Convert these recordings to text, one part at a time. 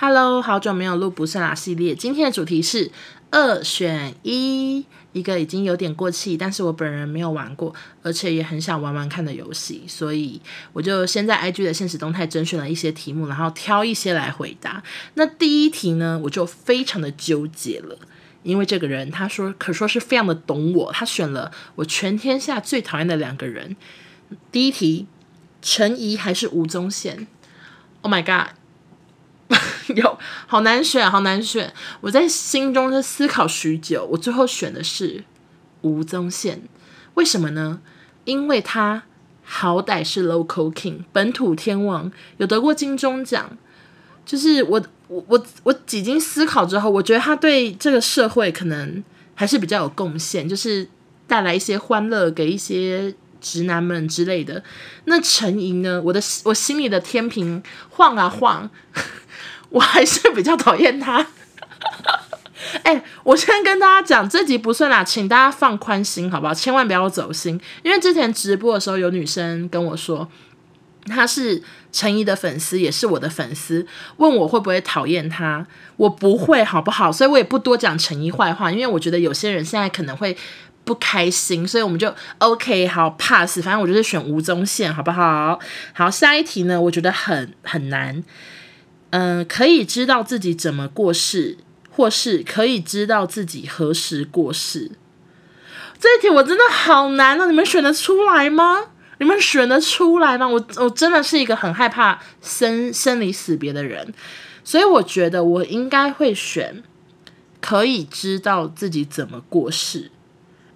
Hello，好久没有录不是啦系列。今天的主题是二选一，一个已经有点过气，但是我本人没有玩过，而且也很想玩玩看的游戏，所以我就先在 IG 的现实动态甄选了一些题目，然后挑一些来回答。那第一题呢，我就非常的纠结了，因为这个人他说可说是非常的懂我，他选了我全天下最讨厌的两个人。第一题，陈怡还是吴宗宪？Oh my god！有好难选，好难选。我在心中是思考许久，我最后选的是吴宗宪。为什么呢？因为他好歹是 local king，本土天王，有得过金钟奖。就是我，我，我，我几经思考之后，我觉得他对这个社会可能还是比较有贡献，就是带来一些欢乐给一些直男们之类的。那陈莹呢？我的我心里的天平晃啊晃。我还是比较讨厌他。哎、我先跟大家讲，这集不算啦，请大家放宽心，好不好？千万不要走心，因为之前直播的时候有女生跟我说，她是陈怡的粉丝，也是我的粉丝，问我会不会讨厌他，我不会，好不好？所以我也不多讲陈怡坏话，因为我觉得有些人现在可能会不开心，所以我们就 OK，好 pass，反正我就是选吴宗宪，好不好？好，下一题呢，我觉得很很难。嗯、可以知道自己怎么过世，或是可以知道自己何时过世。这一题我真的好难啊！你们选得出来吗？你们选得出来吗？我我真的是一个很害怕生生离死别的人，所以我觉得我应该会选可以知道自己怎么过世。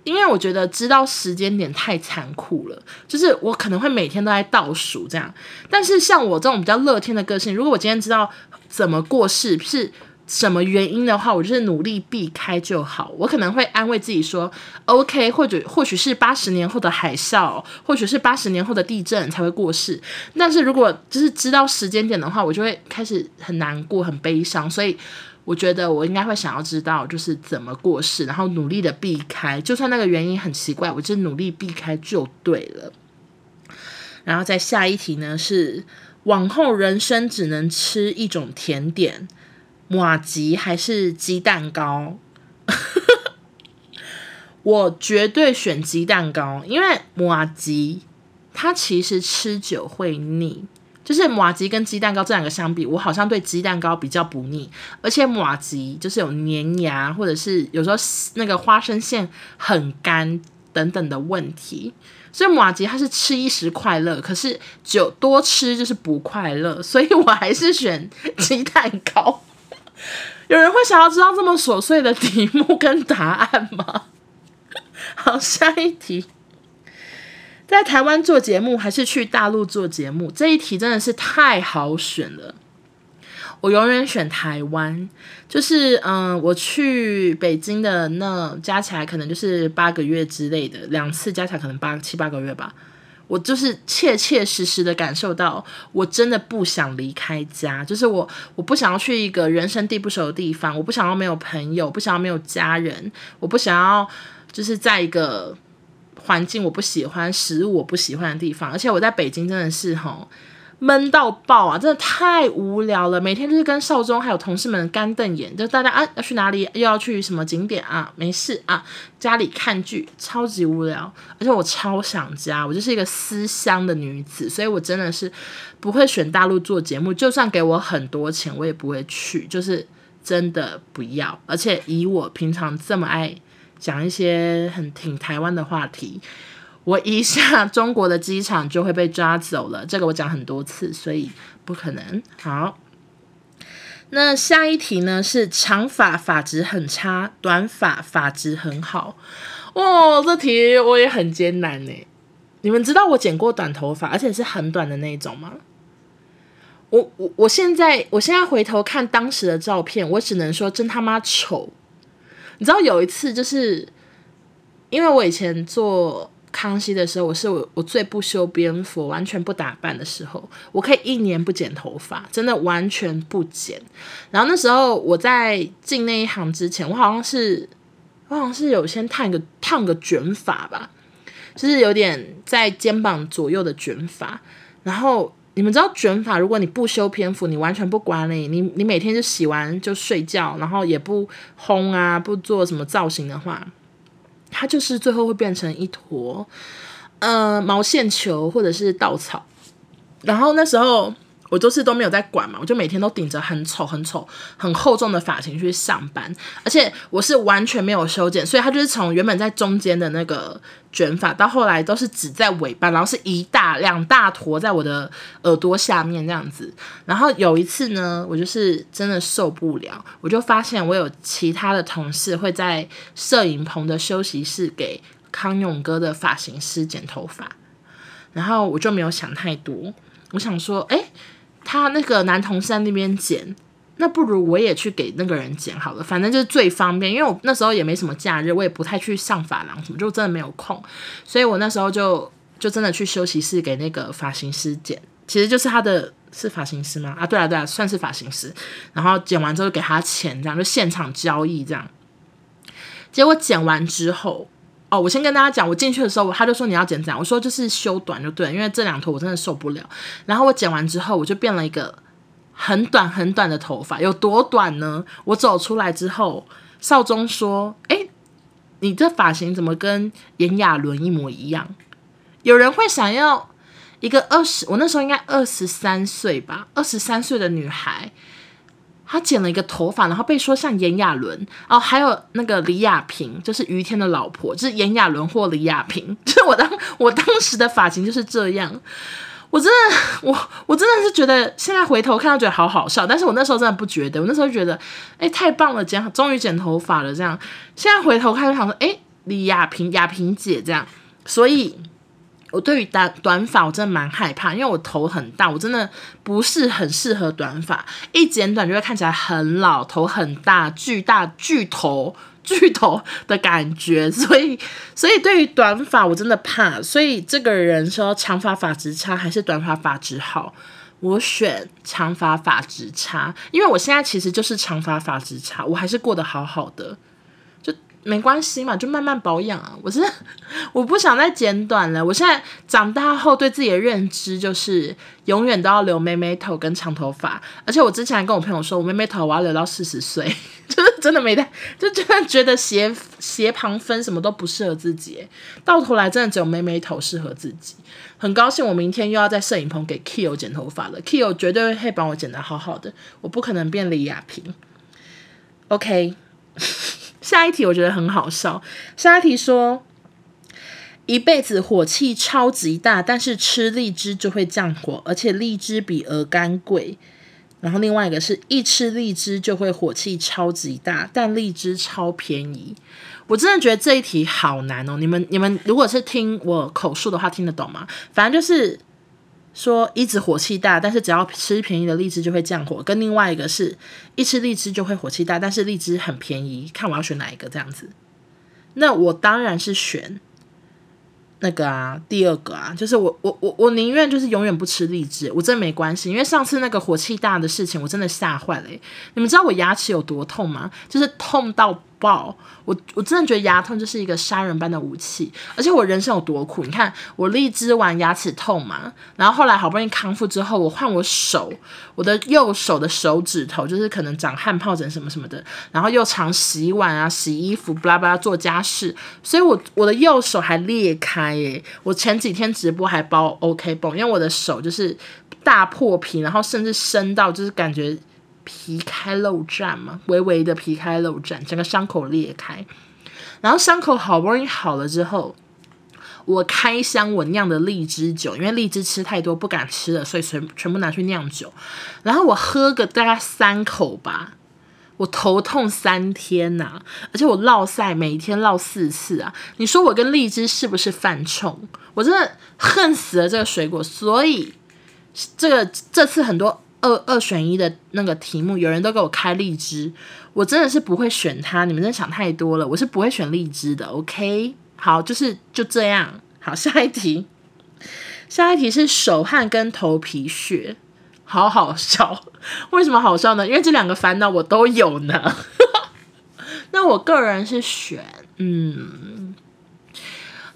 因为我觉得知道时间点太残酷了，就是我可能会每天都在倒数这样。但是像我这种比较乐天的个性，如果我今天知道怎么过世是什么原因的话，我就是努力避开就好。我可能会安慰自己说，OK，或者或许是八十年后的海啸，或许是八十年后的地震才会过世。但是如果就是知道时间点的话，我就会开始很难过、很悲伤，所以。我觉得我应该会想要知道，就是怎么过世，然后努力的避开，就算那个原因很奇怪，我就努力避开就对了。然后再下一题呢，是往后人生只能吃一种甜点，马吉还是鸡蛋糕？我绝对选鸡蛋糕，因为马吉它其实吃久会腻。就是马吉跟鸡蛋糕这两个相比，我好像对鸡蛋糕比较不腻，而且马吉就是有粘牙，或者是有时候那个花生馅很干等等的问题，所以马吉它是吃一时快乐，可是久多吃就是不快乐，所以我还是选鸡蛋糕。有人会想要知道这么琐碎的题目跟答案吗？好，下一题。在台湾做节目还是去大陆做节目？这一题真的是太好选了。我永远选台湾，就是嗯，我去北京的那加起来可能就是八个月之类的，两次加起来可能八七八个月吧。我就是切切实实的感受到，我真的不想离开家，就是我我不想要去一个人生地不熟的地方，我不想要没有朋友，不想要没有家人，我不想要就是在一个。环境我不喜欢，食物我不喜欢的地方，而且我在北京真的是吼闷到爆啊，真的太无聊了。每天就是跟少中还有同事们干瞪眼，就大家啊要去哪里，又要去什么景点啊，没事啊，家里看剧，超级无聊。而且我超想家，我就是一个思乡的女子，所以我真的是不会选大陆做节目，就算给我很多钱，我也不会去，就是真的不要。而且以我平常这么爱。讲一些很挺台湾的话题，我一下中国的机场就会被抓走了。这个我讲很多次，所以不可能。好，那下一题呢？是长发发质很差，短发发质很好。哦，这题我也很艰难呢。你们知道我剪过短头发，而且是很短的那种吗？我我我现在我现在回头看当时的照片，我只能说真他妈丑。你知道有一次，就是因为我以前做康熙的时候，我是我我最不修边幅、完全不打扮的时候，我可以一年不剪头发，真的完全不剪。然后那时候我在进那一行之前，我好像是我好像是有先烫个烫个卷发吧，就是有点在肩膀左右的卷发。然后你们知道卷发，如果你不修篇幅，你完全不管理，你你每天就洗完就睡觉，然后也不烘啊，不做什么造型的话，它就是最后会变成一坨，呃，毛线球或者是稻草。然后那时候。我都是都没有在管嘛，我就每天都顶着很丑、很丑、很厚重的发型去上班，而且我是完全没有修剪，所以它就是从原本在中间的那个卷发，到后来都是只在尾巴，然后是一大两大坨在我的耳朵下面这样子。然后有一次呢，我就是真的受不了，我就发现我有其他的同事会在摄影棚的休息室给康永哥的发型师剪头发，然后我就没有想太多，我想说，哎。他那个男同事在那边剪，那不如我也去给那个人剪好了，反正就是最方便。因为我那时候也没什么假日，我也不太去上发廊什么，就真的没有空，所以我那时候就就真的去休息室给那个发型师剪，其实就是他的是发型师吗？啊，对啊对啊，算是发型师。然后剪完之后给他钱，这样就现场交易这样。结果剪完之后。哦，我先跟大家讲，我进去的时候，他就说你要剪怎样？我说就是修短就对了，因为这两坨我真的受不了。然后我剪完之后，我就变了一个很短很短的头发，有多短呢？我走出来之后，少宗说：“诶，你这发型怎么跟炎亚纶一模一样？”有人会想要一个二十，我那时候应该二十三岁吧，二十三岁的女孩。他剪了一个头发，然后被说像炎亚纶哦，还有那个李亚平，就是于天的老婆，就是炎亚纶或李亚平，就是我当我当时的发型就是这样。我真的，我我真的是觉得现在回头看到觉得好好笑，但是我那时候真的不觉得，我那时候觉得哎太棒了，剪终于剪头发了这样。现在回头看就想说，哎，李亚平亚平姐这样，所以。我对于短短发我真的蛮害怕，因为我头很大，我真的不是很适合短发。一剪短就会看起来很老，头很大，巨大巨头巨头的感觉。所以，所以对于短发我真的怕。所以这个人说长发发质差还是短发发质好，我选长发发质差，因为我现在其实就是长发发质差，我还是过得好好的。没关系嘛，就慢慢保养啊。我是 我不想再剪短了。我现在长大后对自己的认知就是永远都要留妹妹头跟长头发。而且我之前还跟我朋友说，我妹妹头我要留到四十岁，就是真的没带，就真的觉得斜斜旁分什么都不适合自己。到头来真的只有妹妹头适合自己。很高兴我明天又要在摄影棚给 Kyo 剪头发了，Kyo 绝对会帮我剪得好好的，我不可能变李亚平。OK。下一题我觉得很好笑。下一题说，一辈子火气超级大，但是吃荔枝就会降火，而且荔枝比鹅肝贵。然后另外一个是一吃荔枝就会火气超级大，但荔枝超便宜。我真的觉得这一题好难哦。你们你们如果是听我口述的话，听得懂吗？反正就是。说一直火气大，但是只要吃便宜的荔枝就会降火。跟另外一个是一吃荔枝就会火气大，但是荔枝很便宜，看我要选哪一个这样子。那我当然是选那个啊，第二个啊，就是我我我我宁愿就是永远不吃荔枝，我真的没关系，因为上次那个火气大的事情，我真的吓坏了。你们知道我牙齿有多痛吗？就是痛到。爆！我我真的觉得牙痛就是一个杀人般的武器，而且我人生有多苦？你看我荔枝完牙齿痛嘛，然后后来好不容易康复之后，我换我手，我的右手的手指头就是可能长汗疱疹什么什么的，然后又常洗碗啊、洗衣服、巴拉巴拉做家事，所以我我的右手还裂开耶！我前几天直播还包 OK 绷，因为我的手就是大破皮，然后甚至深到就是感觉。皮开肉绽嘛，微微的皮开肉绽，整个伤口裂开。然后伤口好不容易好了之后，我开箱我酿的荔枝酒，因为荔枝吃太多不敢吃了，所以全全部拿去酿酒。然后我喝个大概三口吧，我头痛三天呐、而且我落赛，每天落四次啊。你说我跟荔枝是不是犯冲？我真的恨死了这个水果。所以这个这次很多。二二选一的那个题目，有人都给我开荔枝，我真的是不会选它。你们真的想太多了，我是不会选荔枝的。OK，好，就是就这样。好，下一题，下一题是手汗跟头皮屑，好好笑。为什么好笑呢？因为这两个烦恼我都有呢。那我个人是选，嗯。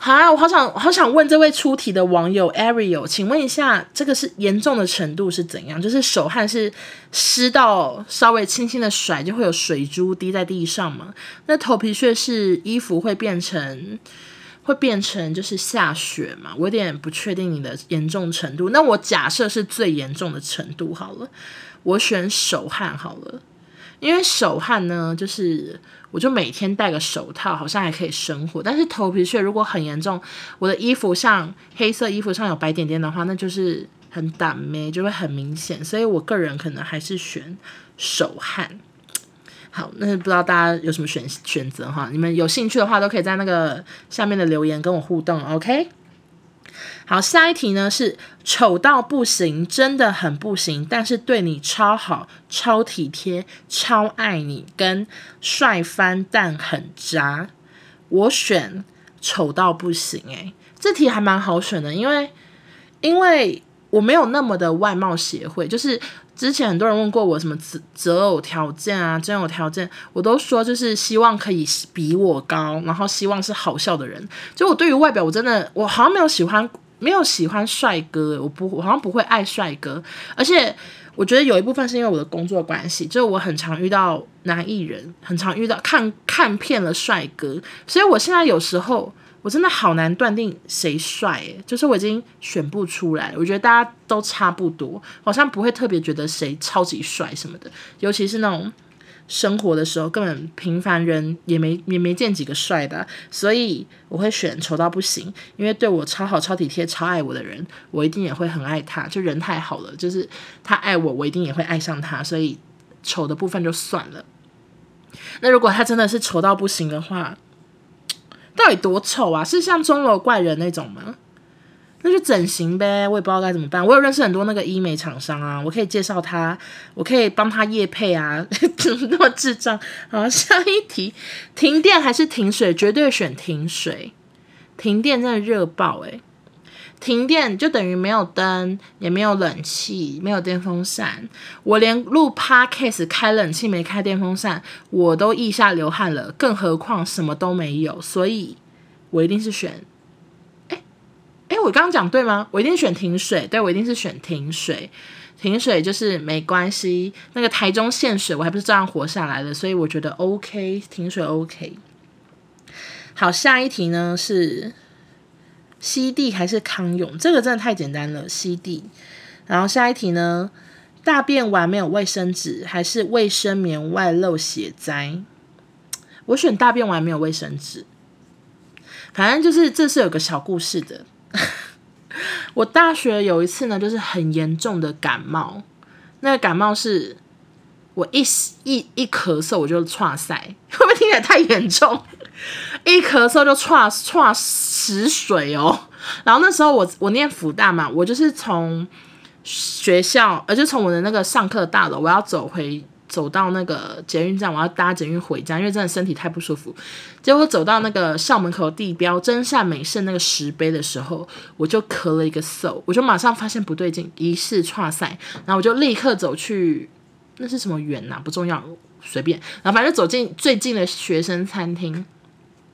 好啊，我好想好想问这位出题的网友 Ariel，请问一下，这个是严重的程度是怎样？就是手汗是湿到稍微轻轻的甩就会有水珠滴在地上吗？那头皮屑是衣服会变成会变成就是下雪吗？我有点不确定你的严重程度。那我假设是最严重的程度好了，我选手汗好了。因为手汗呢，就是我就每天戴个手套，好像还可以生活。但是头皮屑如果很严重，我的衣服像黑色衣服上有白点点的话，那就是很倒霉，就会很明显。所以我个人可能还是选手汗。好，那不知道大家有什么选选择哈？你们有兴趣的话，都可以在那个下面的留言跟我互动，OK？好，下一题呢是丑到不行，真的很不行，但是对你超好、超体贴、超爱你，跟帅翻但很渣。我选丑到不行，诶，这题还蛮好选的，因为因为我没有那么的外貌协会，就是之前很多人问过我什么择择偶条件啊、真有条件，我都说就是希望可以比我高，然后希望是好笑的人。就我对于外表，我真的我好像没有喜欢。没有喜欢帅哥，我不我好像不会爱帅哥，而且我觉得有一部分是因为我的工作关系，就我很常遇到男艺人，很常遇到看看遍了帅哥，所以我现在有时候我真的好难断定谁帅，诶，就是我已经选不出来，我觉得大家都差不多，好像不会特别觉得谁超级帅什么的，尤其是那种。生活的时候，根本平凡人也没也没见几个帅的，所以我会选丑到不行，因为对我超好、超体贴、超爱我的人，我一定也会很爱他。就人太好了，就是他爱我，我一定也会爱上他。所以丑的部分就算了。那如果他真的是丑到不行的话，到底多丑啊？是像钟楼怪人那种吗？那就整形呗，我也不知道该怎么办。我有认识很多那个医美厂商啊，我可以介绍他，我可以帮他验配啊，怎么那么智障？好，下一题，停电还是停水？绝对选停水。停电真的热爆诶，停电就等于没有灯，也没有冷气，没有电风扇。我连录 podcast 开冷气没开电风扇，我都腋下流汗了，更何况什么都没有。所以我一定是选。哎，我刚刚讲对吗？我一定选停水，对，我一定是选停水。停水就是没关系，那个台中限水，我还不是照样活下来的，所以我觉得 OK，停水 OK。好，下一题呢是西帝还是康永？这个真的太简单了，西帝。然后下一题呢，大便完没有卫生纸，还是卫生棉外漏血灾？我选大便完没有卫生纸。反正就是这是有个小故事的。我大学有一次呢，就是很严重的感冒。那个感冒是我一一一咳嗽我就剉赛，会不会听起来太严重？一咳嗽就剉剉死水哦。然后那时候我我念福大嘛，我就是从学校，呃，就从我的那个上课大楼，我要走回。走到那个捷运站，我要搭捷运回家，因为真的身体太不舒服。结果走到那个校门口地标真善美圣那个石碑的时候，我就咳了一个嗽，我就马上发现不对劲，疑似剉赛，然后我就立刻走去，那是什么园呐、啊？不重要，随便。然后反正走进最近的学生餐厅，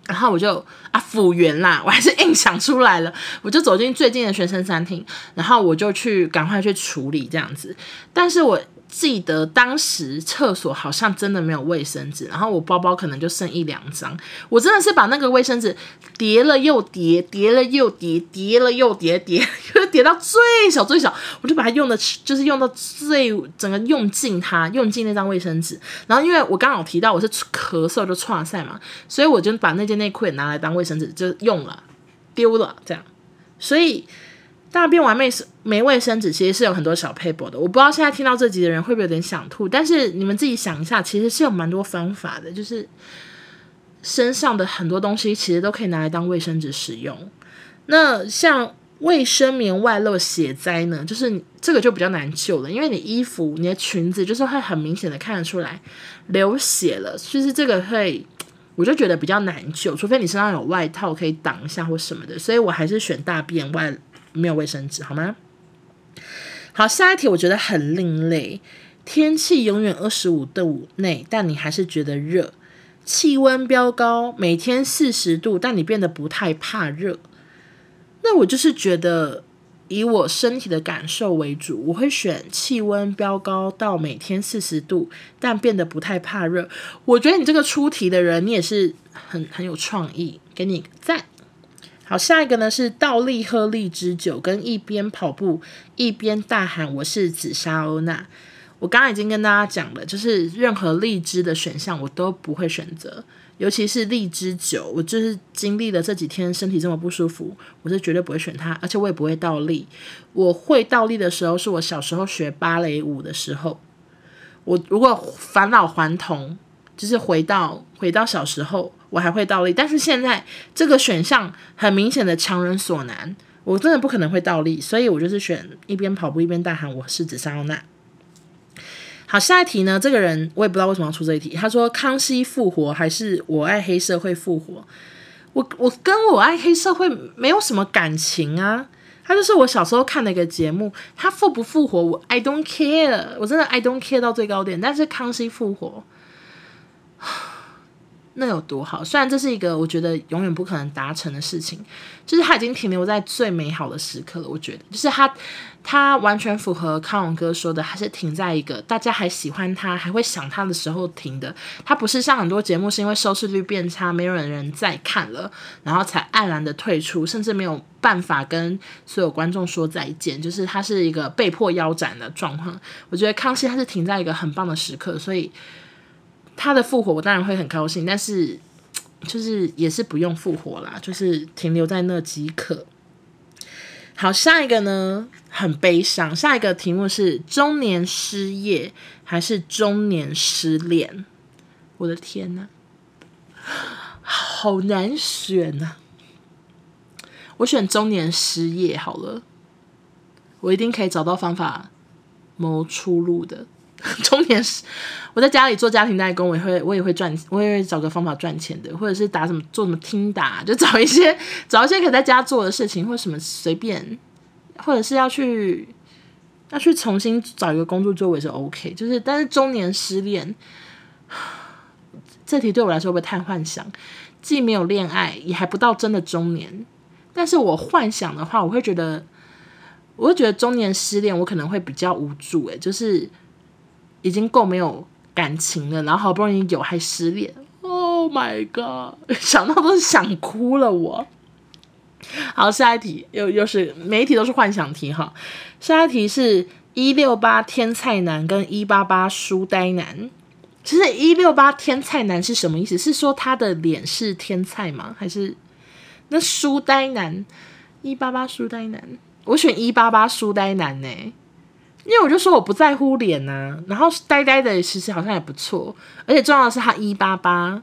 然后我就啊复原啦，我还是硬想出来了，我就走进最近的学生餐厅，然后我就去赶快去处理这样子，但是我。记得当时厕所好像真的没有卫生纸，然后我包包可能就剩一两张，我真的是把那个卫生纸叠了又叠，叠了又叠，叠了又叠，叠又叠到最小最小，我就把它用的，就是用到最整个用尽它，用尽那张卫生纸。然后因为我刚好提到我是咳嗽就剉赛嘛，所以我就把那件内裤也拿来当卫生纸就用了，丢了这样，所以。大便完没没卫生纸，其实是有很多小撇步的。我不知道现在听到这集的人会不会有点想吐，但是你们自己想一下，其实是有蛮多方法的，就是身上的很多东西其实都可以拿来当卫生纸使用。那像卫生棉外漏血灾呢，就是这个就比较难救了，因为你衣服、你的裙子就是会很明显的看得出来流血了，其实这个会 我就觉得比较难救，除非你身上有外套可以挡一下或什么的，所以我还是选大便外。没有卫生纸，好吗？好，下一题我觉得很另类。天气永远二十五度内，但你还是觉得热。气温飙高，每天四十度，但你变得不太怕热。那我就是觉得，以我身体的感受为主，我会选气温飙高到每天四十度，但变得不太怕热。我觉得你这个出题的人，你也是很很有创意，给你赞。好，下一个呢是倒立喝荔枝酒，跟一边跑步一边大喊“我是紫砂欧娜”。我刚刚已经跟大家讲了，就是任何荔枝的选项我都不会选择，尤其是荔枝酒。我就是经历了这几天身体这么不舒服，我是绝对不会选它，而且我也不会倒立。我会倒立的时候是我小时候学芭蕾舞的时候。我如果返老还童，就是回到回到小时候，我还会倒立。但是现在这个选项很明显的强人所难，我真的不可能会倒立，所以我就是选一边跑步一边大喊我是紫砂欧娜。好，下一题呢？这个人我也不知道为什么要出这一题。他说：“康熙复活还是我爱黑社会复活？”我我跟我爱黑社会没有什么感情啊。他就是我小时候看的一个节目，他复不复活我 I don't care，我真的 I don't care 到最高点。但是康熙复活。那有多好？虽然这是一个我觉得永远不可能达成的事情，就是他已经停留在最美好的时刻了。我觉得，就是他，他完全符合康永哥说的，还是停在一个大家还喜欢他、还会想他的时候停的。他不是像很多节目是因为收视率变差，没有人再看了，然后才黯然的退出，甚至没有办法跟所有观众说再见。就是他是一个被迫腰斩的状况。我觉得康熙他是停在一个很棒的时刻，所以。他的复活，我当然会很高兴，但是 就是也是不用复活啦，就是停留在那即可。好，下一个呢，很悲伤。下一个题目是中年失业还是中年失恋？我的天呐，好难选呐！我选中年失业好了，我一定可以找到方法谋出路的。中年时，我在家里做家庭代工，我也会我也会赚，我也会找个方法赚钱的，或者是打什么做什么听打，就找一些找一些可以在家做的事情，或什么随便，或者是要去要去重新找一个工作做，我也是 OK。就是但是中年失恋，这题对我来说会不会太幻想？既没有恋爱，也还不到真的中年，但是我幻想的话，我会觉得，我会觉得中年失恋，我可能会比较无助，诶，就是。已经够没有感情了，然后好不容易有还失恋，Oh my god！想到都是想哭了我。好，下一题又又是每一题都是幻想题哈。下一题是一六八天菜男跟一八八书呆男。其实一六八天菜男是什么意思？是说他的脸是天菜吗？还是那书呆男？一八八书呆男，我选一八八书呆男呢、因为我就说我不在乎脸呐、然后呆呆的其实好像也不错，而且重要的是他一八八，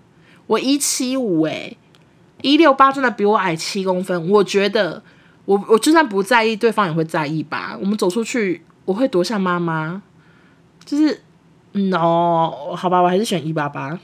我一七五诶，一六八真的比我矮七公分，我觉得我我就算不在意，对方也会在意吧。我们走出去，我会多像妈妈，就是，no，好吧，我还是选一八八。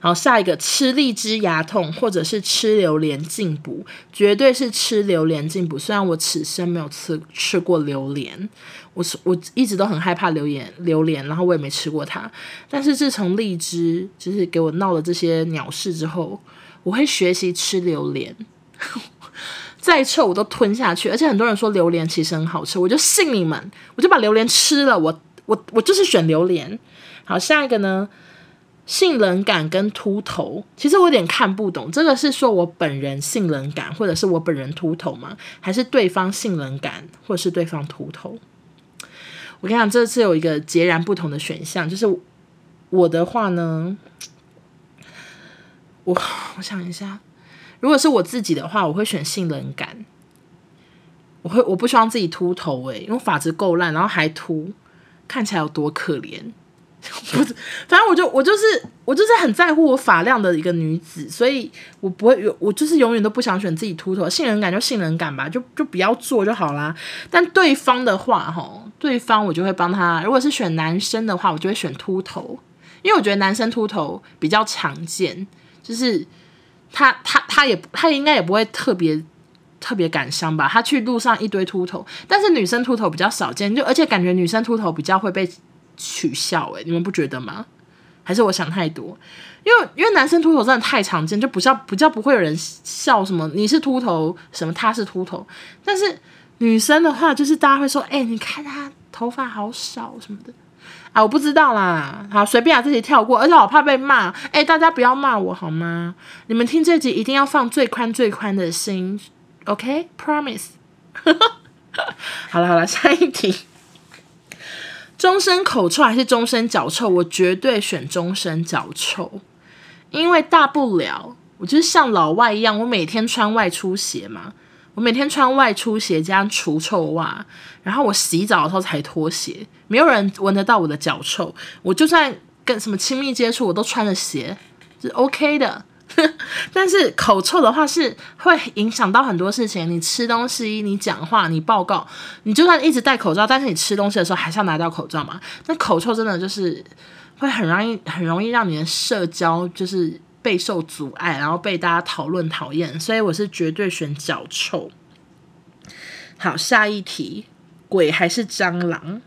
好，下一个吃荔枝牙痛，或者是吃榴莲进补，绝对是吃榴莲进补。虽然我此生没有吃吃过榴莲，我我一直都很害怕榴莲，榴莲，然后我也没吃过它。但是自从荔枝就是给我闹了这些鸟事之后，我会学习吃榴莲，再臭我都吞下去。而且很多人说榴莲其实很好吃，我就信你们，我就把榴莲吃了。我我我就是选榴莲。好，下一个呢？性冷感跟秃头，其实我有点看不懂，这个是说我本人性冷感，或者是我本人秃头吗？还是对方性冷感，或者是对方秃头？我跟你讲，这次有一个截然不同的选项，就是我的话呢，我我想一下，如果是我自己的话，我会选性冷感，我会我不希望自己秃头诶、因为发质够烂，然后还秃，看起来有多可怜。不是，反正我就我就是我就是很在乎我发量的一个女子，所以我不会有，我就是永远都不想选自己秃头。性冷感就性冷感吧，就就不要做就好啦。但对方的话，哈，对方我就会帮他。如果是选男生的话，我就会选秃头，因为我觉得男生秃头比较常见，就是他他他也他应该也不会特别特别感伤吧。他去路上一堆秃头，但是女生秃头比较少见，就而且感觉女生秃头比较会被。取笑诶、你们不觉得吗？还是我想太多？因为因为男生秃头真的太常见，就不叫不叫不会有人笑什么你是秃头，什么他是秃头。但是女生的话，就是大家会说，哎、你看他头发好少什么的啊，我不知道啦。好，随便把自己跳过，而且我怕被骂。哎、大家不要骂我好吗？你们听这集一定要放最宽最宽的心，OK？Promise。好了好了，下一题。终身口臭还是终身脚臭？我绝对选终身脚臭。因为大不了，我就是像老外一样，我每天穿外出鞋嘛，我每天穿外出鞋加除臭袜，然后我洗澡的时候才脱鞋，没有人闻得到我的脚臭。我就算跟什么亲密接触，我都穿着鞋，是 OK 的。但是口臭的话是会影响到很多事情，你吃东西、你讲话、你报告，你就算一直戴口罩，但是你吃东西的时候还是要拿掉口罩嘛。那口臭真的就是。会很容易，很容易让你的社交就是备受阻碍，然后被大家讨论讨厌，所以我是绝对选脚臭。好，下一题，鬼还是蟑螂？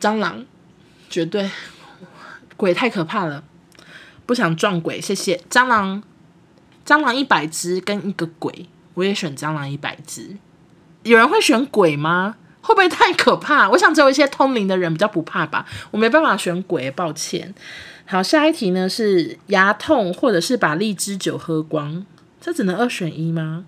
蟑螂，绝对，鬼太可怕了，不想撞鬼，谢谢。蟑螂，蟑螂一百只跟一个鬼，我也选蟑螂一百只。有人会选鬼吗？会不会太可怕？我想只有一些通灵的人比较不怕吧。我没办法选鬼，抱歉。好，下一题呢是牙痛，或者是把荔枝酒喝光，这只能二选一吗？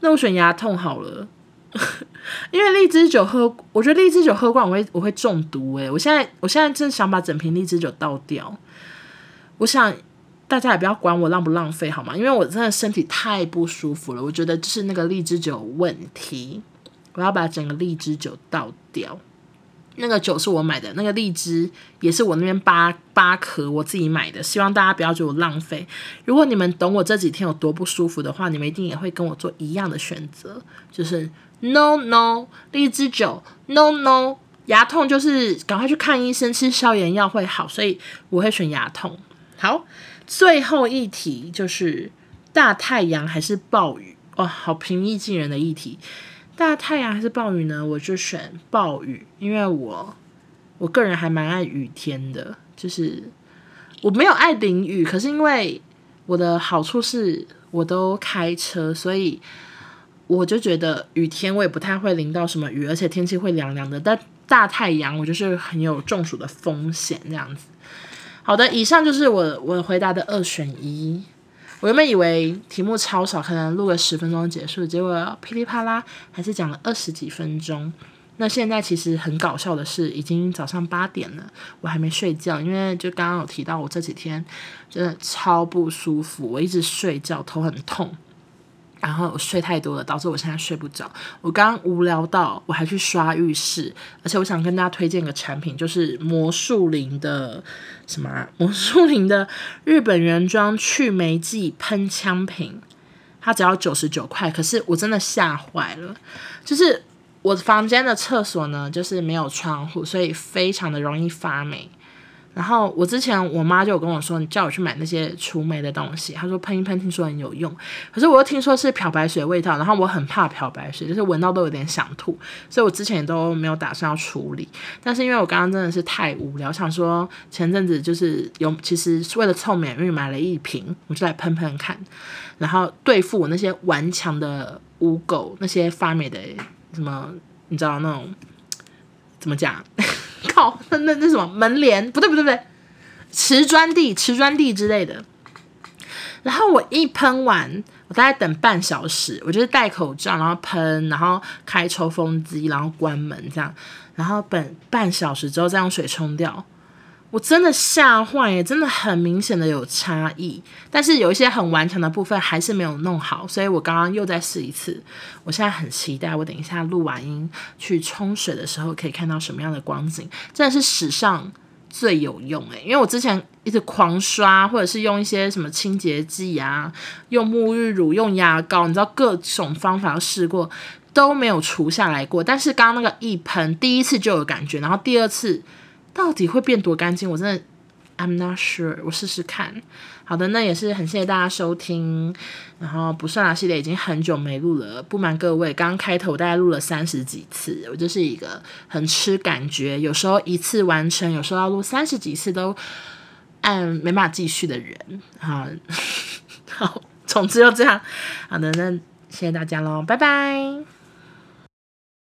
那我选牙痛好了，因为荔枝酒喝，我觉得荔枝酒喝光我会我会中毒诶，我现在我现在真想把整瓶荔枝酒倒掉。我想大家也不要管我浪不浪费好吗？因为我真的身体太不舒服了，我觉得就是那个荔枝酒有问题。我要把整个荔枝酒倒掉，那个酒是我买的，那个荔枝也是我那边八八颗我自己买的。希望大家不要觉得我浪费。如果你们懂我这几天有多不舒服的话，你们一定也会跟我做一样的选择，就是 no no 荔枝酒，no no 牙痛，就是赶快去看医生，吃消炎药会好。所以我会选牙痛。好，最后一题就是大太阳还是暴雨？哇，好平易近人的议题。大太阳还是暴雨呢？我就选暴雨，因为我我个人还蛮爱雨天的，就是我没有爱淋雨，可是因为我的好处是我都开车，所以我就觉得雨天我也不太会淋到什么雨，而且天气会凉凉的。但大太阳我就是很有中暑的风险这样子。好的，以上就是我我回答的二选一。我原本以为题目超少，可能录个十分钟结束，结果噼里啪啦还是讲了二十几分钟。那现在其实很搞笑的是，已经早上八点了，我还没睡觉，因为就刚刚有提到我这几天真的超不舒服，我一直睡觉，头很痛。然后我睡太多了，导致我现在睡不着。我刚刚无聊到我还去刷浴室，而且我想跟大家推荐个产品，就是魔术灵的什么啊？魔术灵的日本原装去霉剂喷枪瓶，它只要九十九块。可是我真的吓坏了，就是我房间的厕所呢，就是没有窗户，所以非常的容易发霉。然后我之前我妈就有跟我说，你叫我去买那些除霉的东西，她说喷一喷，听说很有用。可是我又听说是漂白水味道，然后我很怕漂白水，就是闻到都有点想吐，所以我之前也都没有打算要处理。但是因为我刚刚真的是太无聊，想说前阵子就是有，其实是为了凑免运买了一瓶，我就来喷喷看，然后对付我那些顽强的污垢，那些发霉的什么，你知道那种怎么讲？靠，那那那什么门帘？不对不对不对，瓷砖地、瓷砖地之类的。然后我一喷完，我大概等半小时，我就是戴口罩，然后喷，然后开抽风机，然后关门这样，然后等半小时之后再用水冲掉。我真的吓坏耶，真的很明显的有差异，但是有一些很顽强的部分还是没有弄好，所以我刚刚又再试一次。我现在很期待，我等一下录完音去冲水的时候可以看到什么样的光景，真的是史上最有用诶，因为我之前一直狂刷，或者是用一些什么清洁剂啊，用沐浴乳、用牙膏，你知道各种方法试过都没有除下来过，但是刚刚那个一喷，第一次就有感觉，然后第二次。到底会变多干净？我真的 I'm not sure，我试试看。好的，那也是很谢谢大家收听。然后不算啦系列已经很久没录了，不瞒各位，刚开头大概录了三十几次，我就是一个很吃感觉，有时候一次完成，有时候要录三十几次都按没办法继续的人。好，好，总之就这样。好的，那谢谢大家喽，拜拜。